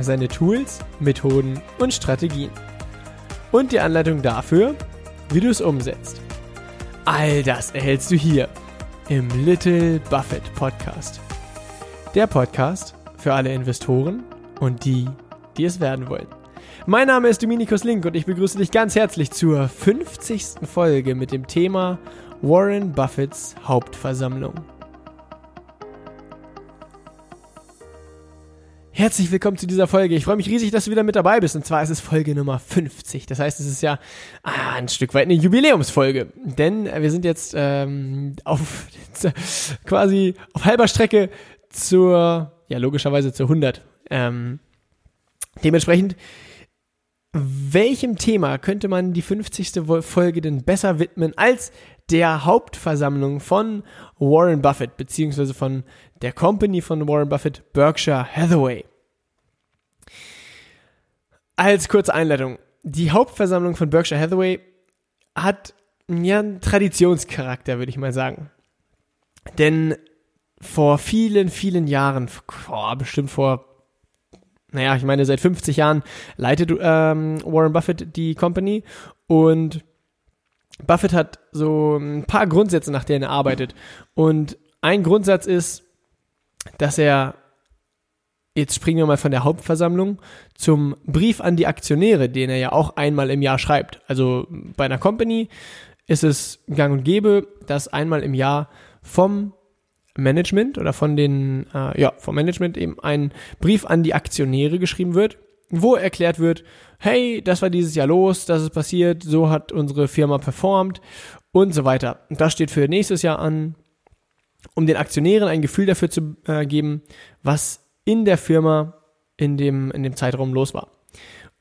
seine Tools, Methoden und Strategien. Und die Anleitung dafür, wie du es umsetzt. All das erhältst du hier im Little Buffett Podcast. Der Podcast für alle Investoren und die, die es werden wollen. Mein Name ist Dominikus Link und ich begrüße dich ganz herzlich zur 50. Folge mit dem Thema Warren Buffetts Hauptversammlung. Herzlich willkommen zu dieser Folge. Ich freue mich riesig, dass du wieder mit dabei bist. Und zwar ist es Folge Nummer 50. Das heißt, es ist ja ah, ein Stück weit eine Jubiläumsfolge. Denn wir sind jetzt ähm, auf quasi auf halber Strecke zur, ja logischerweise zur 100. Ähm, dementsprechend, welchem Thema könnte man die 50. Folge denn besser widmen als der Hauptversammlung von Warren Buffett, beziehungsweise von der Company von Warren Buffett, Berkshire Hathaway. Als kurze Einleitung. Die Hauptversammlung von Berkshire Hathaway hat ja einen Traditionscharakter, würde ich mal sagen. Denn vor vielen, vielen Jahren, oh, bestimmt vor, naja, ich meine, seit 50 Jahren leitet ähm, Warren Buffett die Company und Buffett hat so ein paar Grundsätze, nach denen er arbeitet. Und ein Grundsatz ist, dass er, jetzt springen wir mal von der Hauptversammlung zum Brief an die Aktionäre, den er ja auch einmal im Jahr schreibt. Also bei einer Company ist es gang und gäbe, dass einmal im Jahr vom Management oder von den, äh, ja, vom Management eben ein Brief an die Aktionäre geschrieben wird, wo erklärt wird, hey, das war dieses Jahr los, das ist passiert, so hat unsere Firma performt und so weiter. Das steht für nächstes Jahr an, um den Aktionären ein Gefühl dafür zu äh, geben, was in der Firma in dem, in dem Zeitraum los war.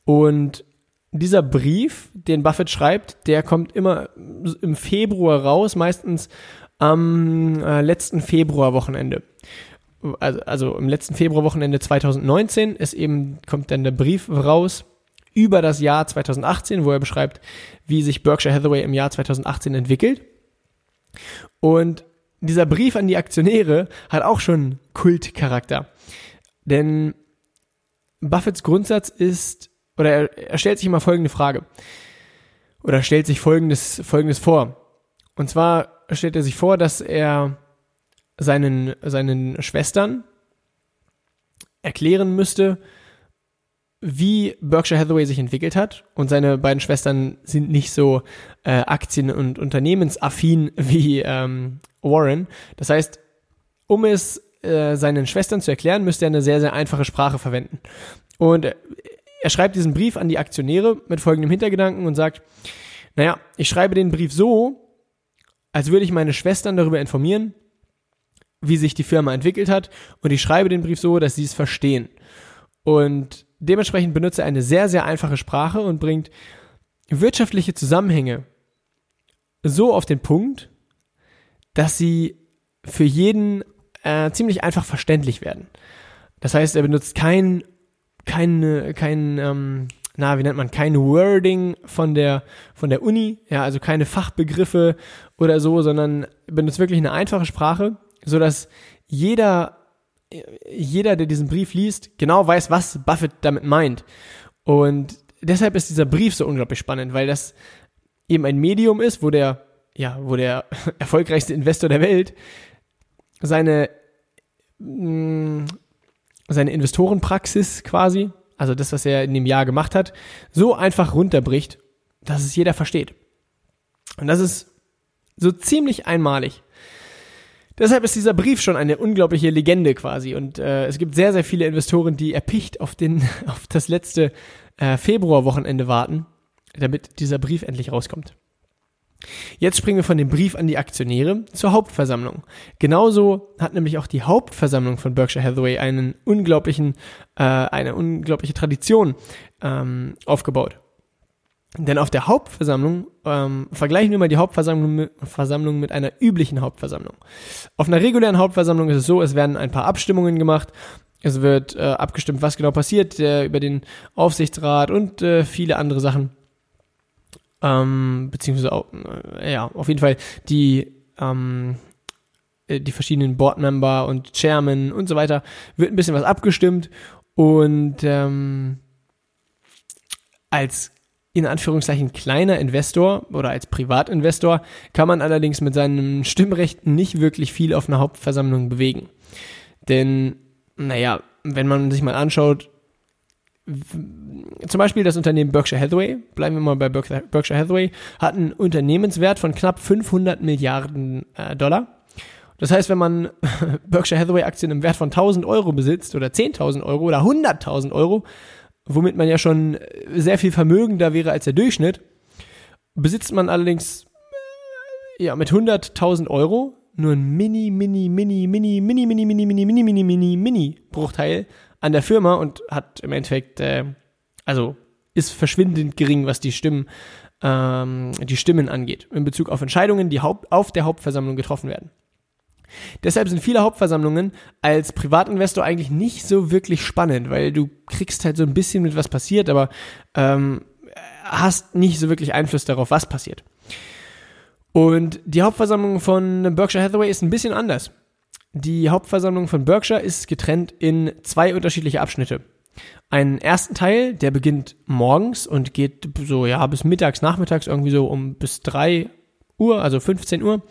Und dieser Brief, den Buffett schreibt, der kommt immer im Februar raus, meistens am äh, letzten Februarwochenende. Also, also im letzten Februarwochenende 2019 ist eben, kommt dann der Brief raus über das Jahr 2018, wo er beschreibt, wie sich Berkshire Hathaway im Jahr 2018 entwickelt. Und dieser Brief an die Aktionäre hat auch schon Kultcharakter. Denn Buffetts Grundsatz ist, oder er, er stellt sich immer folgende Frage. Oder stellt sich folgendes, folgendes vor. Und zwar stellt er sich vor, dass er seinen, seinen Schwestern erklären müsste, wie Berkshire Hathaway sich entwickelt hat. Und seine beiden Schwestern sind nicht so äh, Aktien- und Unternehmensaffin wie ähm, Warren. Das heißt, um es äh, seinen Schwestern zu erklären, müsste er eine sehr, sehr einfache Sprache verwenden. Und er schreibt diesen Brief an die Aktionäre mit folgendem Hintergedanken und sagt, naja, ich schreibe den Brief so, als würde ich meine Schwestern darüber informieren, wie sich die Firma entwickelt hat und ich schreibe den Brief so, dass sie es verstehen. Und dementsprechend benutzt er eine sehr, sehr einfache Sprache und bringt wirtschaftliche Zusammenhänge so auf den Punkt, dass sie für jeden äh, ziemlich einfach verständlich werden. Das heißt, er benutzt kein, kein, kein, ähm, na, wie nennt man, kein Wording von der, von der Uni, ja, also keine Fachbegriffe oder so, sondern benutzt wirklich eine einfache Sprache, so dass jeder jeder, der diesen Brief liest, genau weiß, was Buffett damit meint. Und deshalb ist dieser Brief so unglaublich spannend, weil das eben ein Medium ist, wo der, ja, wo der erfolgreichste Investor der Welt seine, mm, seine Investorenpraxis quasi, also das, was er in dem Jahr gemacht hat, so einfach runterbricht, dass es jeder versteht. Und das ist so ziemlich einmalig. Deshalb ist dieser Brief schon eine unglaubliche Legende quasi. Und äh, es gibt sehr, sehr viele Investoren, die erpicht auf, den, auf das letzte äh, Februarwochenende warten, damit dieser Brief endlich rauskommt. Jetzt springen wir von dem Brief an die Aktionäre zur Hauptversammlung. Genauso hat nämlich auch die Hauptversammlung von Berkshire Hathaway einen unglaublichen, äh, eine unglaubliche Tradition ähm, aufgebaut. Denn auf der Hauptversammlung, ähm, vergleichen wir mal die Hauptversammlung mit, Versammlung mit einer üblichen Hauptversammlung. Auf einer regulären Hauptversammlung ist es so, es werden ein paar Abstimmungen gemacht, es wird äh, abgestimmt, was genau passiert, äh, über den Aufsichtsrat und äh, viele andere Sachen. Ähm, beziehungsweise auch, äh, ja, auf jeden Fall die, ähm, äh, die verschiedenen Boardmember und Chairman und so weiter, wird ein bisschen was abgestimmt und ähm, als in Anführungszeichen kleiner Investor oder als Privatinvestor kann man allerdings mit seinem Stimmrecht nicht wirklich viel auf einer Hauptversammlung bewegen. Denn, naja, wenn man sich mal anschaut, zum Beispiel das Unternehmen Berkshire Hathaway, bleiben wir mal bei Berkshire Hathaway, hat einen Unternehmenswert von knapp 500 Milliarden äh, Dollar. Das heißt, wenn man Berkshire Hathaway Aktien im Wert von 1000 Euro besitzt oder 10.000 Euro oder 100.000 Euro, womit man ja schon sehr viel vermögender wäre als der Durchschnitt. Besitzt man allerdings ja mit 100.000 Euro nur ein mini, mini, mini, mini, mini, mini, mini, mini, mini, mini, mini, mini Bruchteil an der Firma und hat im Endeffekt, äh, also ist verschwindend gering, was die Stimmen, ähm, die Stimmen angeht, in Bezug auf Entscheidungen, die Haupt, auf der Hauptversammlung getroffen werden. Deshalb sind viele Hauptversammlungen als Privatinvestor eigentlich nicht so wirklich spannend, weil du kriegst halt so ein bisschen mit, was passiert, aber ähm, hast nicht so wirklich Einfluss darauf, was passiert. Und die Hauptversammlung von Berkshire Hathaway ist ein bisschen anders. Die Hauptversammlung von Berkshire ist getrennt in zwei unterschiedliche Abschnitte. Einen ersten Teil, der beginnt morgens und geht so, ja, bis mittags, nachmittags irgendwie so um bis drei Uhr, also 15 Uhr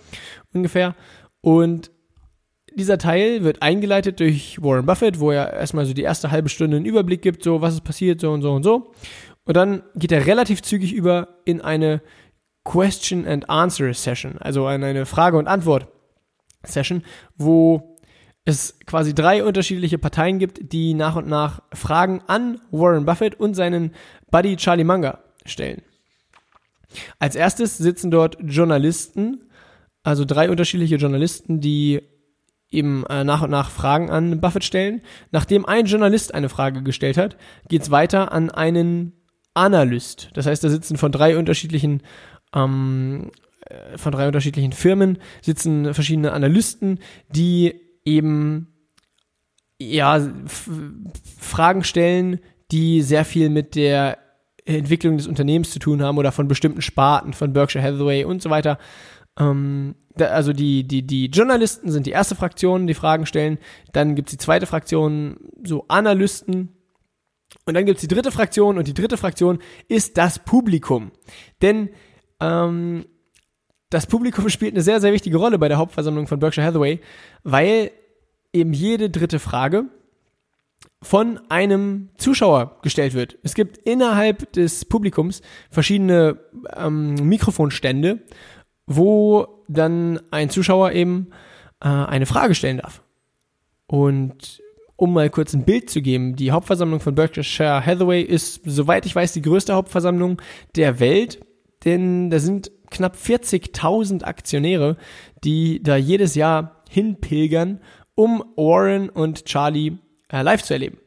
ungefähr. Und dieser Teil wird eingeleitet durch Warren Buffett, wo er erstmal so die erste halbe Stunde einen Überblick gibt, so was ist passiert, so und so und so. Und dann geht er relativ zügig über in eine Question and Answer Session, also in eine Frage und Antwort Session, wo es quasi drei unterschiedliche Parteien gibt, die nach und nach Fragen an Warren Buffett und seinen Buddy Charlie Munger stellen. Als erstes sitzen dort Journalisten also drei unterschiedliche Journalisten, die eben äh, nach und nach Fragen an Buffett stellen. Nachdem ein Journalist eine Frage gestellt hat, geht's weiter an einen Analyst. Das heißt, da sitzen von drei unterschiedlichen ähm, äh, von drei unterschiedlichen Firmen sitzen verschiedene Analysten, die eben ja Fragen stellen, die sehr viel mit der Entwicklung des Unternehmens zu tun haben oder von bestimmten Sparten, von Berkshire Hathaway und so weiter. Ähm, da, also die, die, die Journalisten sind die erste Fraktion, die Fragen stellen. Dann gibt's die zweite Fraktion, so Analysten. Und dann gibt's die dritte Fraktion und die dritte Fraktion ist das Publikum. Denn ähm, das Publikum spielt eine sehr, sehr wichtige Rolle bei der Hauptversammlung von Berkshire Hathaway, weil eben jede dritte Frage von einem Zuschauer gestellt wird. Es gibt innerhalb des Publikums verschiedene ähm, Mikrofonstände wo dann ein Zuschauer eben äh, eine Frage stellen darf. Und um mal kurz ein Bild zu geben, die Hauptversammlung von Berkshire Hathaway ist, soweit ich weiß, die größte Hauptversammlung der Welt, denn da sind knapp 40.000 Aktionäre, die da jedes Jahr hinpilgern, um Warren und Charlie äh, live zu erleben.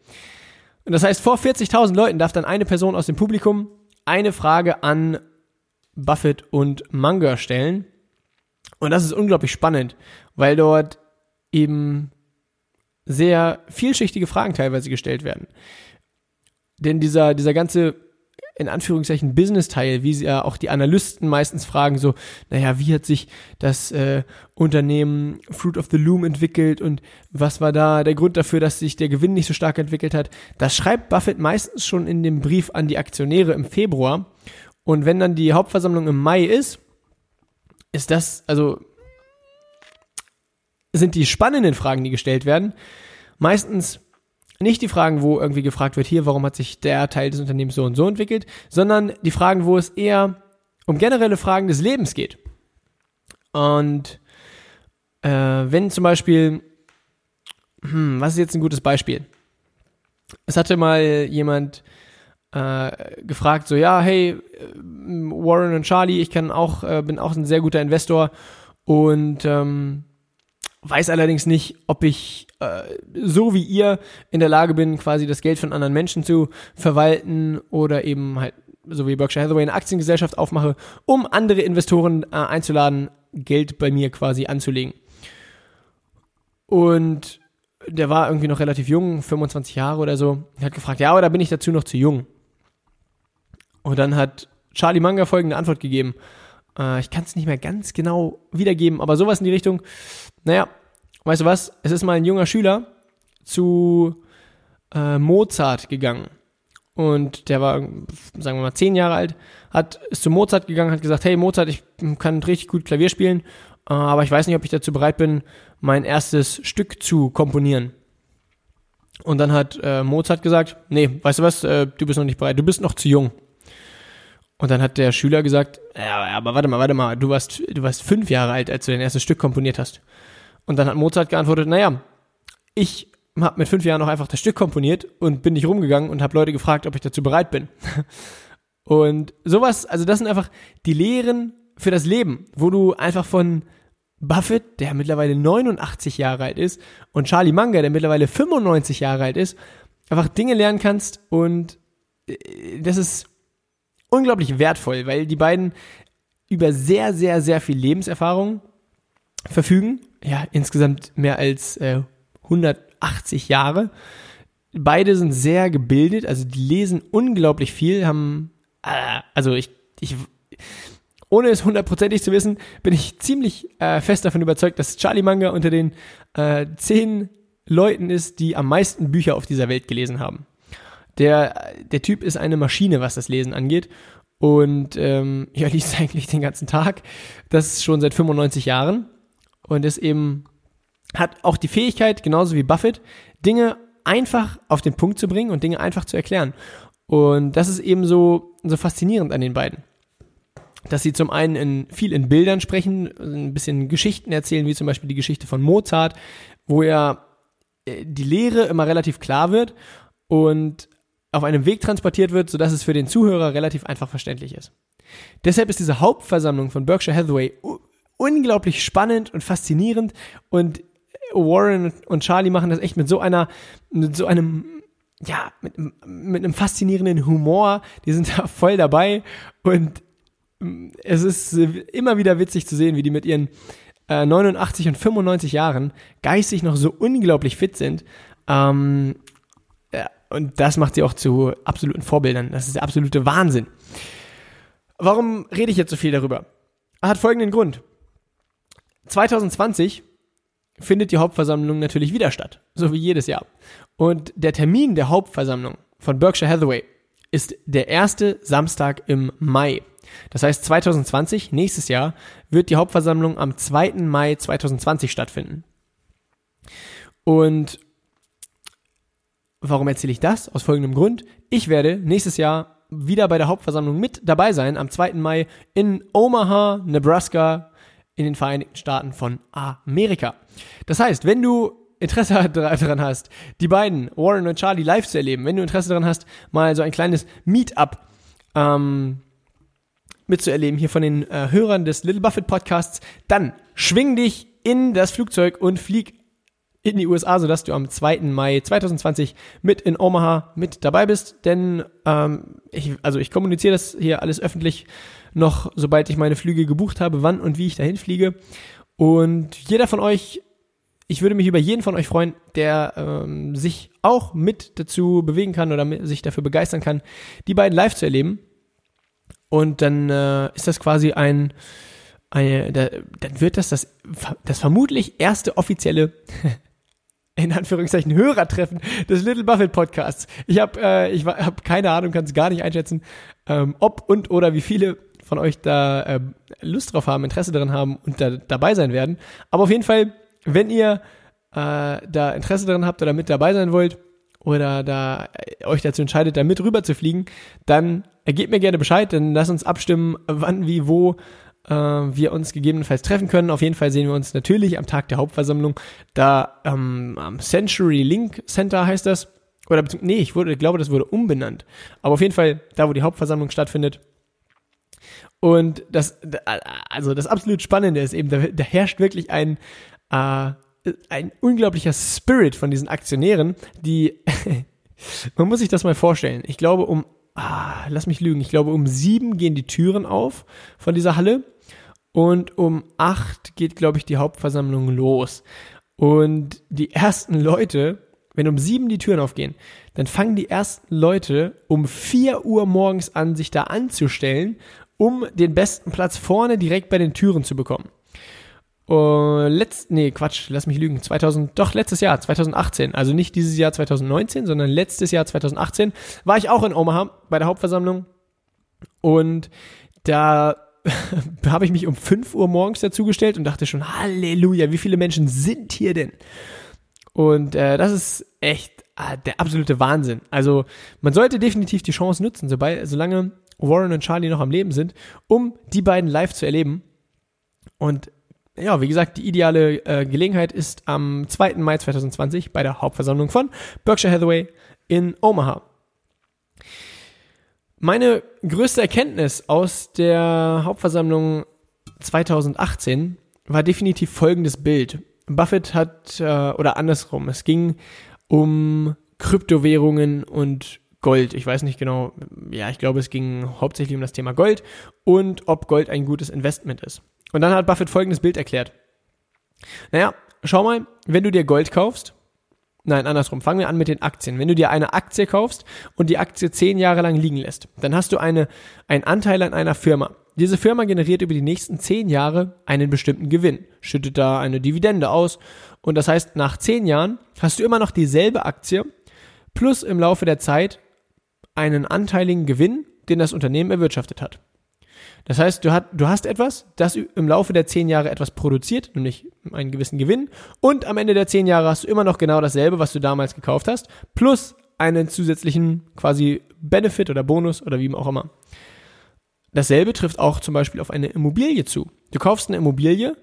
Und das heißt, vor 40.000 Leuten darf dann eine Person aus dem Publikum eine Frage an Buffett und Munger stellen. Und das ist unglaublich spannend, weil dort eben sehr vielschichtige Fragen teilweise gestellt werden. Denn dieser, dieser ganze, in Anführungszeichen, Business-Teil, wie sie ja auch die Analysten meistens fragen, so, naja, wie hat sich das äh, Unternehmen Fruit of the Loom entwickelt und was war da der Grund dafür, dass sich der Gewinn nicht so stark entwickelt hat? Das schreibt Buffett meistens schon in dem Brief an die Aktionäre im Februar. Und wenn dann die Hauptversammlung im Mai ist, ist das, also sind die spannenden Fragen, die gestellt werden, meistens nicht die Fragen, wo irgendwie gefragt wird, hier, warum hat sich der Teil des Unternehmens so und so entwickelt, sondern die Fragen, wo es eher um generelle Fragen des Lebens geht. Und äh, wenn zum Beispiel, hm, was ist jetzt ein gutes Beispiel? Es hatte mal jemand äh, gefragt, so ja, hey, äh, Warren und Charlie, ich kann auch, äh, bin auch ein sehr guter Investor und ähm, weiß allerdings nicht, ob ich äh, so wie ihr in der Lage bin, quasi das Geld von anderen Menschen zu verwalten oder eben halt so wie Berkshire Hathaway eine Aktiengesellschaft aufmache, um andere Investoren äh, einzuladen, Geld bei mir quasi anzulegen. Und der war irgendwie noch relativ jung, 25 Jahre oder so, hat gefragt, ja, oder bin ich dazu noch zu jung? Und dann hat Charlie Manga folgende Antwort gegeben. Äh, ich kann es nicht mehr ganz genau wiedergeben, aber sowas in die Richtung. Naja, weißt du was? Es ist mal ein junger Schüler zu äh, Mozart gegangen. Und der war, sagen wir mal, zehn Jahre alt, hat, ist zu Mozart gegangen, hat gesagt, hey Mozart, ich kann richtig gut Klavier spielen, äh, aber ich weiß nicht, ob ich dazu bereit bin, mein erstes Stück zu komponieren. Und dann hat äh, Mozart gesagt, nee, weißt du was, äh, du bist noch nicht bereit, du bist noch zu jung. Und dann hat der Schüler gesagt, ja, aber warte mal, warte mal, du warst, du warst fünf Jahre alt, als du dein erstes Stück komponiert hast. Und dann hat Mozart geantwortet, naja, ich habe mit fünf Jahren noch einfach das Stück komponiert und bin nicht rumgegangen und habe Leute gefragt, ob ich dazu bereit bin. Und sowas, also das sind einfach die Lehren für das Leben, wo du einfach von Buffett, der mittlerweile 89 Jahre alt ist, und Charlie Munger, der mittlerweile 95 Jahre alt ist, einfach Dinge lernen kannst und äh, das ist unglaublich wertvoll, weil die beiden über sehr, sehr, sehr viel Lebenserfahrung verfügen. Ja, insgesamt mehr als äh, 180 Jahre. Beide sind sehr gebildet, also die lesen unglaublich viel, haben, äh, also ich, ich, ohne es hundertprozentig zu wissen, bin ich ziemlich äh, fest davon überzeugt, dass Charlie Manga unter den äh, zehn Leuten ist, die am meisten Bücher auf dieser Welt gelesen haben. Der, der Typ ist eine Maschine, was das Lesen angeht. Und ähm, ja, liest eigentlich den ganzen Tag. Das ist schon seit 95 Jahren. Und ist eben, hat auch die Fähigkeit, genauso wie Buffett, Dinge einfach auf den Punkt zu bringen und Dinge einfach zu erklären. Und das ist eben so, so faszinierend an den beiden. Dass sie zum einen in, viel in Bildern sprechen, ein bisschen Geschichten erzählen, wie zum Beispiel die Geschichte von Mozart, wo ja äh, die Lehre immer relativ klar wird und auf einem Weg transportiert wird, sodass es für den Zuhörer relativ einfach verständlich ist. Deshalb ist diese Hauptversammlung von Berkshire Hathaway unglaublich spannend und faszinierend und Warren und Charlie machen das echt mit so einer, mit so einem, ja, mit, mit einem faszinierenden Humor. Die sind da voll dabei und mm, es ist immer wieder witzig zu sehen, wie die mit ihren äh, 89 und 95 Jahren geistig noch so unglaublich fit sind. Ähm, und das macht sie auch zu absoluten Vorbildern. Das ist der absolute Wahnsinn. Warum rede ich jetzt so viel darüber? Hat folgenden Grund. 2020 findet die Hauptversammlung natürlich wieder statt, so wie jedes Jahr. Und der Termin der Hauptversammlung von Berkshire Hathaway ist der erste Samstag im Mai. Das heißt, 2020, nächstes Jahr, wird die Hauptversammlung am 2. Mai 2020 stattfinden. Und Warum erzähle ich das? Aus folgendem Grund. Ich werde nächstes Jahr wieder bei der Hauptversammlung mit dabei sein, am 2. Mai in Omaha, Nebraska, in den Vereinigten Staaten von Amerika. Das heißt, wenn du Interesse daran hast, die beiden, Warren und Charlie, live zu erleben, wenn du Interesse daran hast, mal so ein kleines Meetup ähm, mitzuerleben hier von den äh, Hörern des Little Buffett Podcasts, dann schwing dich in das Flugzeug und flieg in die USA, sodass du am 2. Mai 2020 mit in Omaha mit dabei bist. Denn ähm, ich, also ich kommuniziere das hier alles öffentlich noch, sobald ich meine Flüge gebucht habe, wann und wie ich dahin fliege. Und jeder von euch, ich würde mich über jeden von euch freuen, der ähm, sich auch mit dazu bewegen kann oder mit, sich dafür begeistern kann, die beiden live zu erleben. Und dann äh, ist das quasi ein, eine, da, dann wird das, das das vermutlich erste offizielle in Anführungszeichen Hörertreffen des Little Buffett Podcasts. Ich habe äh, ich hab keine Ahnung, kann es gar nicht einschätzen, ähm, ob und oder wie viele von euch da äh, Lust drauf haben, Interesse daran haben und da dabei sein werden. Aber auf jeden Fall, wenn ihr äh, da Interesse daran habt oder mit dabei sein wollt oder da äh, euch dazu entscheidet, da mit rüber zu fliegen, dann gebt mir gerne Bescheid, dann lasst uns abstimmen, wann, wie, wo äh, wir uns gegebenenfalls treffen können. Auf jeden Fall sehen wir uns natürlich am Tag der Hauptversammlung da ähm, am Century Link Center heißt das Oder nee, ich, wurde, ich glaube, das wurde umbenannt. Aber auf jeden Fall da, wo die Hauptversammlung stattfindet. Und das, also das absolut Spannende ist eben, da, da herrscht wirklich ein, äh, ein unglaublicher Spirit von diesen Aktionären, die, man muss sich das mal vorstellen. Ich glaube, um, ah, lass mich lügen, ich glaube, um sieben gehen die Türen auf von dieser Halle und um acht geht, glaube ich, die Hauptversammlung los. Und die ersten Leute, wenn um sieben die Türen aufgehen, dann fangen die ersten Leute um vier Uhr morgens an, sich da anzustellen, um den besten Platz vorne direkt bei den Türen zu bekommen. Uh, letzt, nee, Quatsch, lass mich lügen. 2000, doch letztes Jahr, 2018. Also nicht dieses Jahr 2019, sondern letztes Jahr 2018 war ich auch in Omaha bei der Hauptversammlung. Und da habe ich mich um 5 Uhr morgens dazugestellt und dachte schon, Halleluja, wie viele Menschen sind hier denn? Und äh, das ist echt äh, der absolute Wahnsinn. Also man sollte definitiv die Chance nutzen, sobald, solange Warren und Charlie noch am Leben sind, um die beiden live zu erleben. Und ja, wie gesagt, die ideale äh, Gelegenheit ist am 2. Mai 2020 bei der Hauptversammlung von Berkshire Hathaway in Omaha. Meine größte Erkenntnis aus der Hauptversammlung 2018 war definitiv folgendes Bild. Buffett hat, äh, oder andersrum, es ging um Kryptowährungen und Gold. Ich weiß nicht genau, ja, ich glaube, es ging hauptsächlich um das Thema Gold und ob Gold ein gutes Investment ist. Und dann hat Buffett folgendes Bild erklärt. Naja, schau mal, wenn du dir Gold kaufst, Nein, andersrum. Fangen wir an mit den Aktien. Wenn du dir eine Aktie kaufst und die Aktie zehn Jahre lang liegen lässt, dann hast du eine, einen Anteil an einer Firma. Diese Firma generiert über die nächsten zehn Jahre einen bestimmten Gewinn, schüttet da eine Dividende aus und das heißt, nach zehn Jahren hast du immer noch dieselbe Aktie plus im Laufe der Zeit einen anteiligen Gewinn, den das Unternehmen erwirtschaftet hat. Das heißt, du, hat, du hast etwas, das im Laufe der zehn Jahre etwas produziert, nämlich einen gewissen Gewinn, und am Ende der zehn Jahre hast du immer noch genau dasselbe, was du damals gekauft hast, plus einen zusätzlichen quasi Benefit oder Bonus oder wie auch immer. Dasselbe trifft auch zum Beispiel auf eine Immobilie zu. Du kaufst eine Immobilie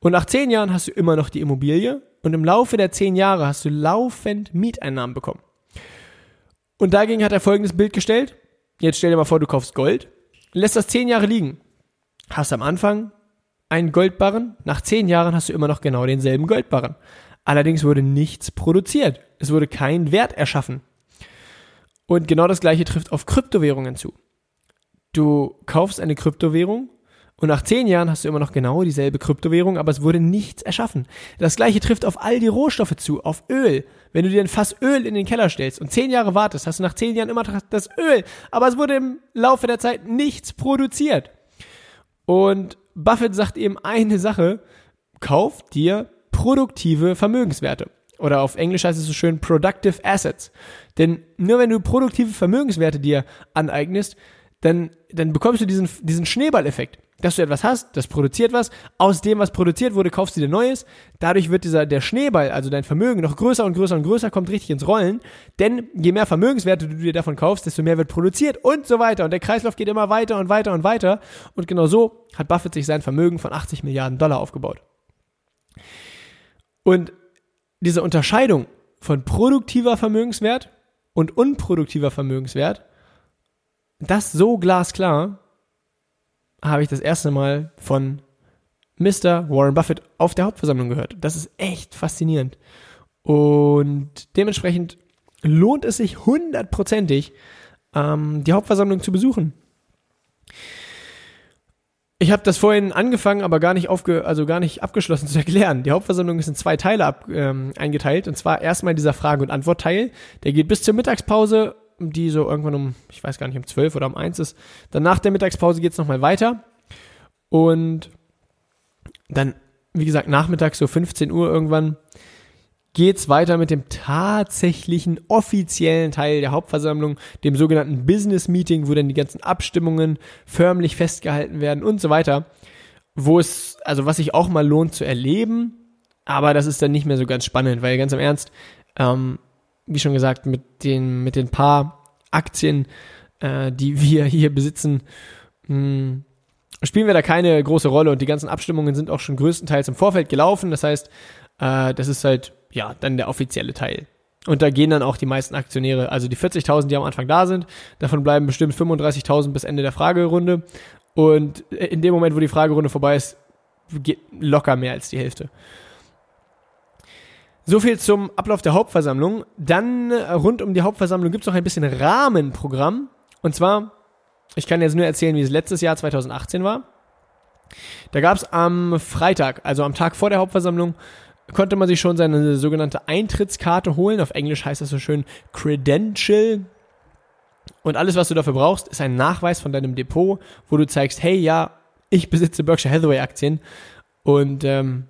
und nach zehn Jahren hast du immer noch die Immobilie und im Laufe der zehn Jahre hast du laufend Mieteinnahmen bekommen. Und dagegen hat er folgendes Bild gestellt. Jetzt stell dir mal vor, du kaufst Gold lässt das zehn Jahre liegen. Hast am Anfang einen Goldbarren, nach zehn Jahren hast du immer noch genau denselben Goldbarren. Allerdings wurde nichts produziert. Es wurde kein Wert erschaffen. Und genau das gleiche trifft auf Kryptowährungen zu. Du kaufst eine Kryptowährung und nach zehn Jahren hast du immer noch genau dieselbe Kryptowährung, aber es wurde nichts erschaffen. Das gleiche trifft auf all die Rohstoffe zu, auf Öl. Wenn du dir ein Fass Öl in den Keller stellst und zehn Jahre wartest, hast du nach zehn Jahren immer das Öl, aber es wurde im Laufe der Zeit nichts produziert. Und Buffett sagt eben eine Sache, kauf dir produktive Vermögenswerte. Oder auf Englisch heißt es so schön Productive Assets. Denn nur wenn du produktive Vermögenswerte dir aneignest, dann, dann bekommst du diesen, diesen Schneeballeffekt dass du etwas hast, das produziert was, aus dem, was produziert wurde, kaufst du dir Neues, dadurch wird dieser, der Schneeball, also dein Vermögen, noch größer und größer und größer, kommt richtig ins Rollen, denn je mehr Vermögenswerte du dir davon kaufst, desto mehr wird produziert und so weiter. Und der Kreislauf geht immer weiter und weiter und weiter. Und genau so hat Buffett sich sein Vermögen von 80 Milliarden Dollar aufgebaut. Und diese Unterscheidung von produktiver Vermögenswert und unproduktiver Vermögenswert, das so glasklar, habe ich das erste Mal von Mr. Warren Buffett auf der Hauptversammlung gehört. Das ist echt faszinierend. Und dementsprechend lohnt es sich hundertprozentig, ähm, die Hauptversammlung zu besuchen. Ich habe das vorhin angefangen, aber gar nicht aufge also gar nicht abgeschlossen zu erklären. Die Hauptversammlung ist in zwei Teile ab, ähm, eingeteilt. Und zwar erstmal dieser Frage- und Antwortteil. Der geht bis zur Mittagspause die so irgendwann um, ich weiß gar nicht, um 12 oder um 1 ist. Dann nach der Mittagspause geht es nochmal weiter. Und dann, wie gesagt, nachmittags so 15 Uhr irgendwann geht's weiter mit dem tatsächlichen offiziellen Teil der Hauptversammlung, dem sogenannten Business Meeting, wo dann die ganzen Abstimmungen förmlich festgehalten werden und so weiter. Wo es, also was sich auch mal lohnt zu erleben, aber das ist dann nicht mehr so ganz spannend, weil ganz im Ernst, ähm, wie schon gesagt, mit den, mit den paar Aktien, äh, die wir hier besitzen, mh, hm, spielen wir da keine große Rolle und die ganzen Abstimmungen sind auch schon größtenteils im Vorfeld gelaufen. Das heißt, äh, das ist halt, ja, dann der offizielle Teil. Und da gehen dann auch die meisten Aktionäre, also die 40.000, die am Anfang da sind, davon bleiben bestimmt 35.000 bis Ende der Fragerunde. Und in dem Moment, wo die Fragerunde vorbei ist, geht locker mehr als die Hälfte. So viel zum Ablauf der Hauptversammlung. Dann äh, rund um die Hauptversammlung gibt es noch ein bisschen Rahmenprogramm. Und zwar, ich kann jetzt nur erzählen, wie es letztes Jahr 2018 war. Da gab es am Freitag, also am Tag vor der Hauptversammlung, konnte man sich schon seine sogenannte Eintrittskarte holen. Auf Englisch heißt das so schön Credential. Und alles, was du dafür brauchst, ist ein Nachweis von deinem Depot, wo du zeigst, hey, ja, ich besitze Berkshire Hathaway Aktien. Und ähm,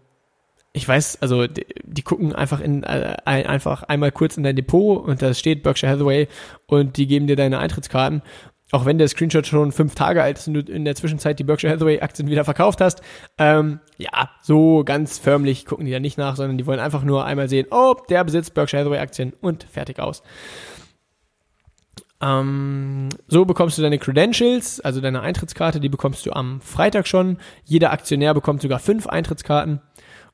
ich weiß, also die, die gucken einfach in äh, einfach einmal kurz in dein Depot und da steht Berkshire Hathaway und die geben dir deine Eintrittskarten auch wenn der Screenshot schon fünf Tage alt ist und du in der Zwischenzeit die Berkshire Hathaway Aktien wieder verkauft hast, ähm, ja, so ganz förmlich gucken die da nicht nach, sondern die wollen einfach nur einmal sehen, oh, der besitzt Berkshire Hathaway Aktien und fertig aus. Ähm, so bekommst du deine Credentials, also deine Eintrittskarte, die bekommst du am Freitag schon. Jeder Aktionär bekommt sogar fünf Eintrittskarten.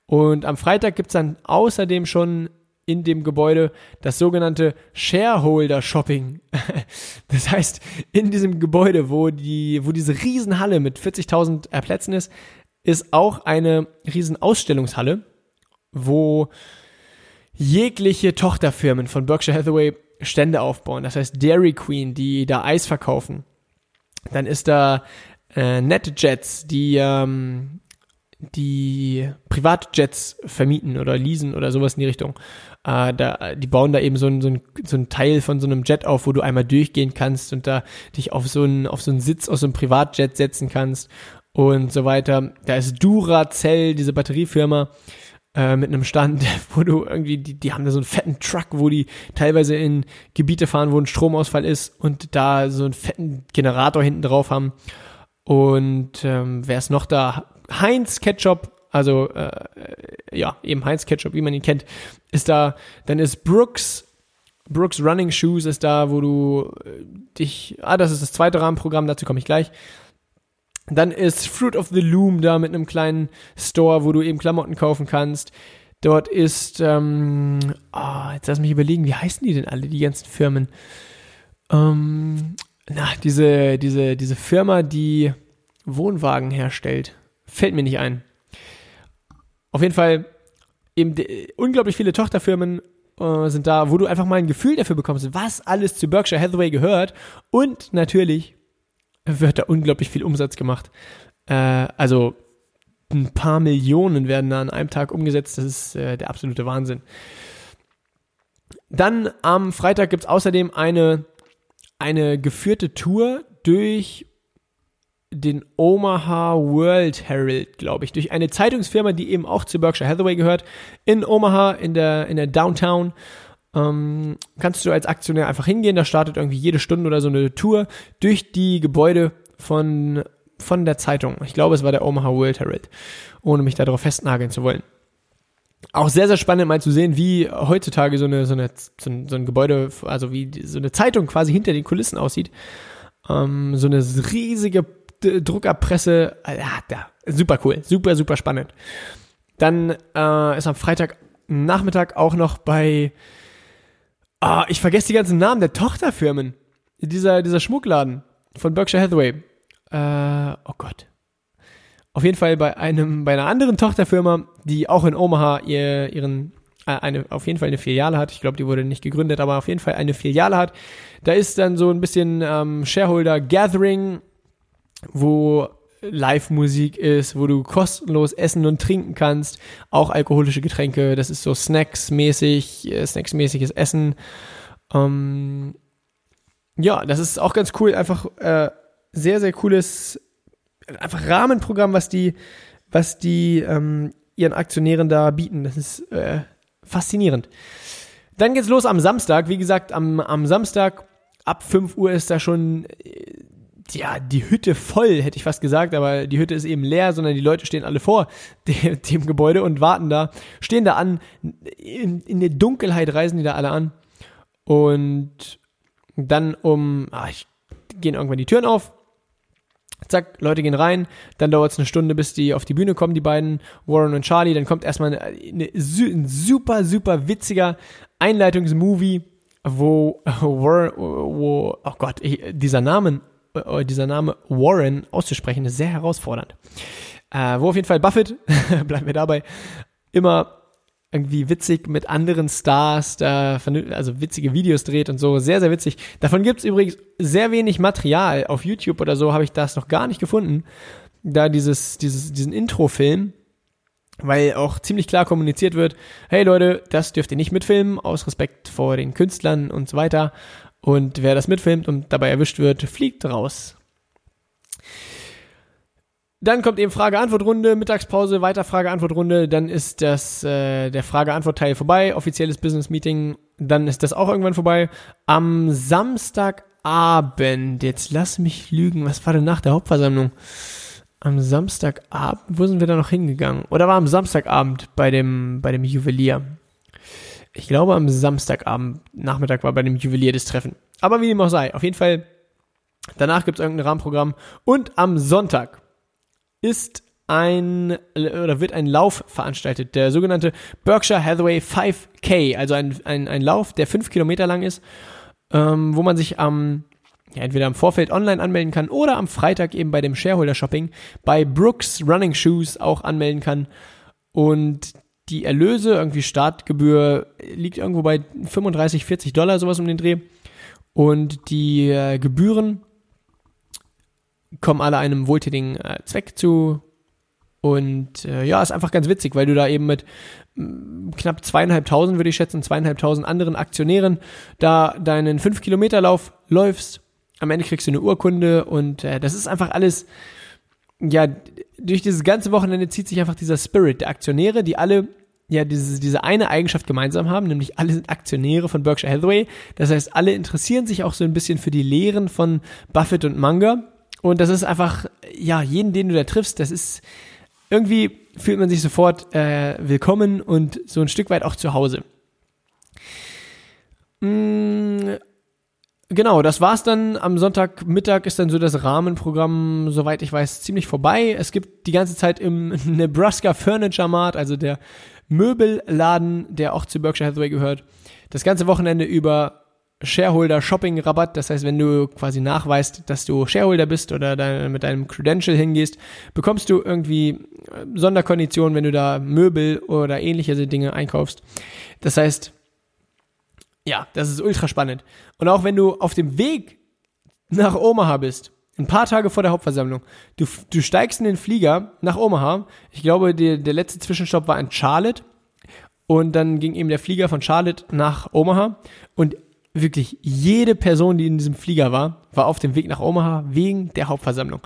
Und am Freitag gibt's dann außerdem schon in dem Gebäude das sogenannte Shareholder Shopping. Das heißt, in diesem Gebäude, wo die, wo diese Riesenhalle mit 40.000 Plätzen ist, ist auch eine riesen Ausstellungshalle, wo jegliche Tochterfirmen von Berkshire Hathaway Stände aufbauen. Das heißt Dairy Queen, die da Eis verkaufen. Dann ist da äh, NetJets, die ähm, die Privatjets vermieten oder leasen oder sowas in die Richtung. Äh, da, die bauen da eben so ein, so, ein, so ein Teil von so einem Jet auf, wo du einmal durchgehen kannst und da dich auf so einen, auf so einen Sitz aus so einem Privatjet setzen kannst und so weiter. Da ist Duracell, diese Batteriefirma, äh, mit einem Stand, wo du irgendwie, die, die haben da so einen fetten Truck, wo die teilweise in Gebiete fahren, wo ein Stromausfall ist und da so einen fetten Generator hinten drauf haben. Und ähm, wer ist noch da? Heinz Ketchup, also äh, ja, eben Heinz Ketchup, wie man ihn kennt, ist da. Dann ist Brooks, Brooks Running Shoes ist da, wo du äh, dich, ah, das ist das zweite Rahmenprogramm, dazu komme ich gleich. Dann ist Fruit of the Loom da mit einem kleinen Store, wo du eben Klamotten kaufen kannst. Dort ist, ähm, oh, jetzt lass mich überlegen, wie heißen die denn alle, die ganzen Firmen? Ähm, na, diese, diese, diese Firma, die Wohnwagen herstellt. Fällt mir nicht ein. Auf jeden Fall, eben unglaublich viele Tochterfirmen äh, sind da, wo du einfach mal ein Gefühl dafür bekommst, was alles zu Berkshire Hathaway gehört. Und natürlich wird da unglaublich viel Umsatz gemacht. Äh, also ein paar Millionen werden da an einem Tag umgesetzt. Das ist äh, der absolute Wahnsinn. Dann am Freitag gibt es außerdem eine, eine geführte Tour durch den Omaha World Herald, glaube ich, durch eine Zeitungsfirma, die eben auch zu Berkshire Hathaway gehört, in Omaha, in der, in der Downtown. Ähm, kannst du als Aktionär einfach hingehen, da startet irgendwie jede Stunde oder so eine Tour durch die Gebäude von, von der Zeitung. Ich glaube, es war der Omaha World Herald, ohne mich darauf festnageln zu wollen. Auch sehr, sehr spannend mal zu sehen, wie heutzutage so eine, so eine, so ein, so ein Gebäude, also wie so eine Zeitung quasi hinter den Kulissen aussieht. Ähm, so eine riesige Druckerpresse, äh, ja, super cool, super, super spannend. Dann äh, ist am Freitag Nachmittag auch noch bei, ah, ich vergesse die ganzen Namen der Tochterfirmen. Dieser, dieser Schmuckladen von Berkshire Hathaway. Äh, oh Gott. Auf jeden Fall bei einem, bei einer anderen Tochterfirma, die auch in Omaha ihr, ihren, äh, eine, auf jeden Fall eine Filiale hat. Ich glaube, die wurde nicht gegründet, aber auf jeden Fall eine Filiale hat. Da ist dann so ein bisschen ähm, Shareholder Gathering wo Live-Musik ist, wo du kostenlos essen und trinken kannst, auch alkoholische Getränke, das ist so Snacks-mäßig, äh, Snacks-mäßiges Essen. Ähm, ja, das ist auch ganz cool, einfach äh, sehr, sehr cooles, einfach Rahmenprogramm, was die, was die ähm, ihren Aktionären da bieten. Das ist äh, faszinierend. Dann geht's los am Samstag. Wie gesagt, am, am Samstag ab 5 Uhr ist da schon äh, ja, die Hütte voll, hätte ich fast gesagt, aber die Hütte ist eben leer, sondern die Leute stehen alle vor dem, dem Gebäude und warten da, stehen da an, in, in der Dunkelheit reisen die da alle an. Und dann um, ah, ich, gehen irgendwann die Türen auf. Zack, Leute gehen rein, dann dauert es eine Stunde, bis die auf die Bühne kommen, die beiden, Warren und Charlie. Dann kommt erstmal eine, eine, ein super, super witziger Einleitungsmovie, wo Warren, wo, oh Gott, dieser Name, äh, dieser Name Warren auszusprechen, ist sehr herausfordernd. Äh, wo auf jeden Fall Buffett, bleiben wir dabei, immer irgendwie witzig mit anderen Stars, da also witzige Videos dreht und so, sehr, sehr witzig. Davon gibt's übrigens sehr wenig Material. Auf YouTube oder so habe ich das noch gar nicht gefunden. Da dieses, dieses, diesen Intro-Film, weil auch ziemlich klar kommuniziert wird, hey Leute, das dürft ihr nicht mitfilmen, aus Respekt vor den Künstlern und so weiter. Und wer das mitfilmt und dabei erwischt wird, fliegt raus. Dann kommt eben Frage-Antwort-Runde, Mittagspause, weiter Frage-Antwort-Runde, dann ist das äh, der Frage-Antwort-Teil vorbei, offizielles Business-Meeting, dann ist das auch irgendwann vorbei. Am Samstagabend, jetzt lass mich lügen, was war denn nach der Hauptversammlung? Am Samstagabend, wo sind wir da noch hingegangen? Oder war am Samstagabend bei dem, bei dem Juwelier? Ich glaube, am Samstagabend, Nachmittag war bei dem Juwelier das Treffen. Aber wie dem auch sei, auf jeden Fall, danach gibt's irgendein Rahmenprogramm. Und am Sonntag, ist ein oder wird ein Lauf veranstaltet, der sogenannte Berkshire Hathaway 5K, also ein, ein, ein Lauf, der fünf Kilometer lang ist, ähm, wo man sich am ja, entweder im Vorfeld online anmelden kann oder am Freitag eben bei dem Shareholder Shopping bei Brooks Running Shoes auch anmelden kann. Und die Erlöse, irgendwie Startgebühr, liegt irgendwo bei 35, 40 Dollar, sowas um den Dreh. Und die äh, Gebühren kommen alle einem wohltätigen äh, Zweck zu. Und äh, ja, ist einfach ganz witzig, weil du da eben mit mm, knapp zweieinhalbtausend, würde ich schätzen, zweieinhalbtausend anderen Aktionären da deinen 5-Kilometer-Lauf läufst. Am Ende kriegst du eine Urkunde und äh, das ist einfach alles, ja, durch dieses ganze Wochenende zieht sich einfach dieser Spirit der Aktionäre, die alle ja diese, diese eine Eigenschaft gemeinsam haben, nämlich alle sind Aktionäre von Berkshire Hathaway. Das heißt, alle interessieren sich auch so ein bisschen für die Lehren von Buffett und Munger und das ist einfach, ja, jeden, den du da triffst, das ist, irgendwie fühlt man sich sofort äh, willkommen und so ein Stück weit auch zu Hause. Mm, genau, das war's dann. Am Sonntagmittag ist dann so das Rahmenprogramm, soweit ich weiß, ziemlich vorbei. Es gibt die ganze Zeit im Nebraska Furniture Mart, also der Möbelladen, der auch zu Berkshire Hathaway gehört, das ganze Wochenende über Shareholder-Shopping-Rabatt. Das heißt, wenn du quasi nachweist, dass du Shareholder bist oder dein, mit deinem Credential hingehst, bekommst du irgendwie äh, Sonderkonditionen, wenn du da Möbel oder ähnliche Dinge einkaufst. Das heißt, ja, das ist ultra spannend. Und auch wenn du auf dem Weg nach Omaha bist, ein paar Tage vor der Hauptversammlung, du, du steigst in den Flieger nach Omaha. Ich glaube, der, der letzte Zwischenstopp war in Charlotte. Und dann ging eben der Flieger von Charlotte nach Omaha. Und wirklich jede Person, die in diesem Flieger war, war auf dem Weg nach Omaha wegen der Hauptversammlung.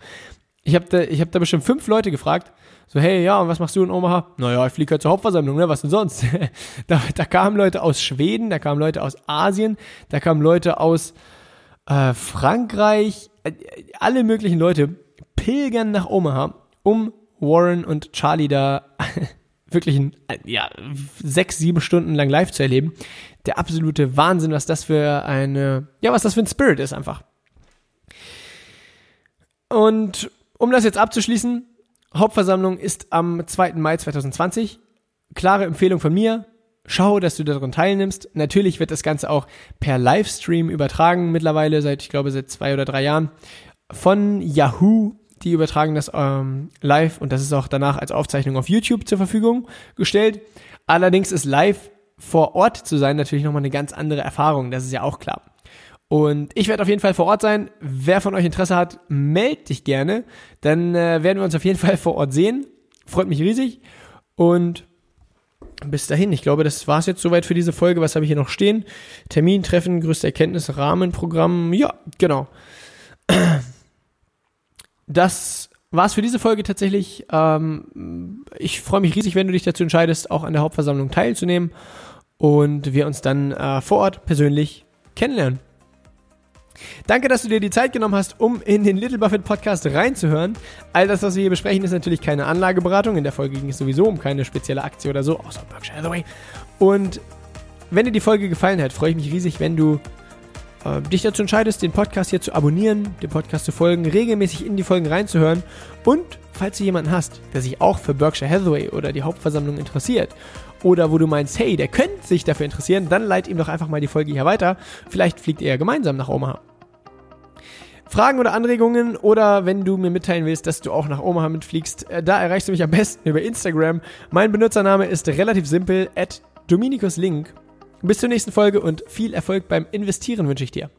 Ich habe da, ich hab da bestimmt fünf Leute gefragt, so, hey, ja, und was machst du in Omaha? Naja, ich fliege halt zur Hauptversammlung, ne, was denn sonst? da, da kamen Leute aus Schweden, da kamen Leute aus Asien, da kamen Leute aus äh, Frankreich, äh, alle möglichen Leute pilgern nach Omaha, um Warren und Charlie da wirklich ein, ja, sechs, sieben Stunden lang live zu erleben der absolute Wahnsinn, was das für eine, ja, was das für ein Spirit ist einfach. Und um das jetzt abzuschließen, Hauptversammlung ist am 2. Mai 2020. Klare Empfehlung von mir. Schau, dass du daran teilnimmst. Natürlich wird das Ganze auch per Livestream übertragen, mittlerweile seit, ich glaube, seit zwei oder drei Jahren. Von Yahoo, die übertragen das ähm, live und das ist auch danach als Aufzeichnung auf YouTube zur Verfügung gestellt. Allerdings ist live vor Ort zu sein natürlich nochmal eine ganz andere Erfahrung, das ist ja auch klar. Und ich werde auf jeden Fall vor Ort sein. Wer von euch Interesse hat, meld dich gerne. Dann äh, werden wir uns auf jeden Fall vor Ort sehen. Freut mich riesig. Und bis dahin, ich glaube, das war's jetzt soweit für diese Folge. Was habe ich hier noch stehen? Termin, Treffen, größte Erkenntnis, Rahmenprogramm. Ja, genau. Das war's für diese Folge tatsächlich. Ähm, ich freue mich riesig, wenn du dich dazu entscheidest, auch an der Hauptversammlung teilzunehmen und wir uns dann äh, vor Ort persönlich kennenlernen. Danke, dass du dir die Zeit genommen hast, um in den Little Buffett Podcast reinzuhören. All das, was wir hier besprechen, ist natürlich keine Anlageberatung. In der Folge ging es sowieso um keine spezielle Aktie oder so, außer Berkshire Hathaway. Und wenn dir die Folge gefallen hat, freue ich mich riesig, wenn du äh, dich dazu entscheidest, den Podcast hier zu abonnieren, dem Podcast zu folgen, regelmäßig in die Folgen reinzuhören und falls du jemanden hast, der sich auch für Berkshire Hathaway oder die Hauptversammlung interessiert oder wo du meinst, hey, der könnte sich dafür interessieren, dann leit ihm doch einfach mal die Folge hier weiter. Vielleicht fliegt ihr ja gemeinsam nach Omaha. Fragen oder Anregungen oder wenn du mir mitteilen willst, dass du auch nach Omaha mitfliegst, äh, da erreichst du mich am besten über Instagram. Mein Benutzername ist relativ simpel, at Dominikus Link. Bis zur nächsten Folge und viel Erfolg beim Investieren wünsche ich dir.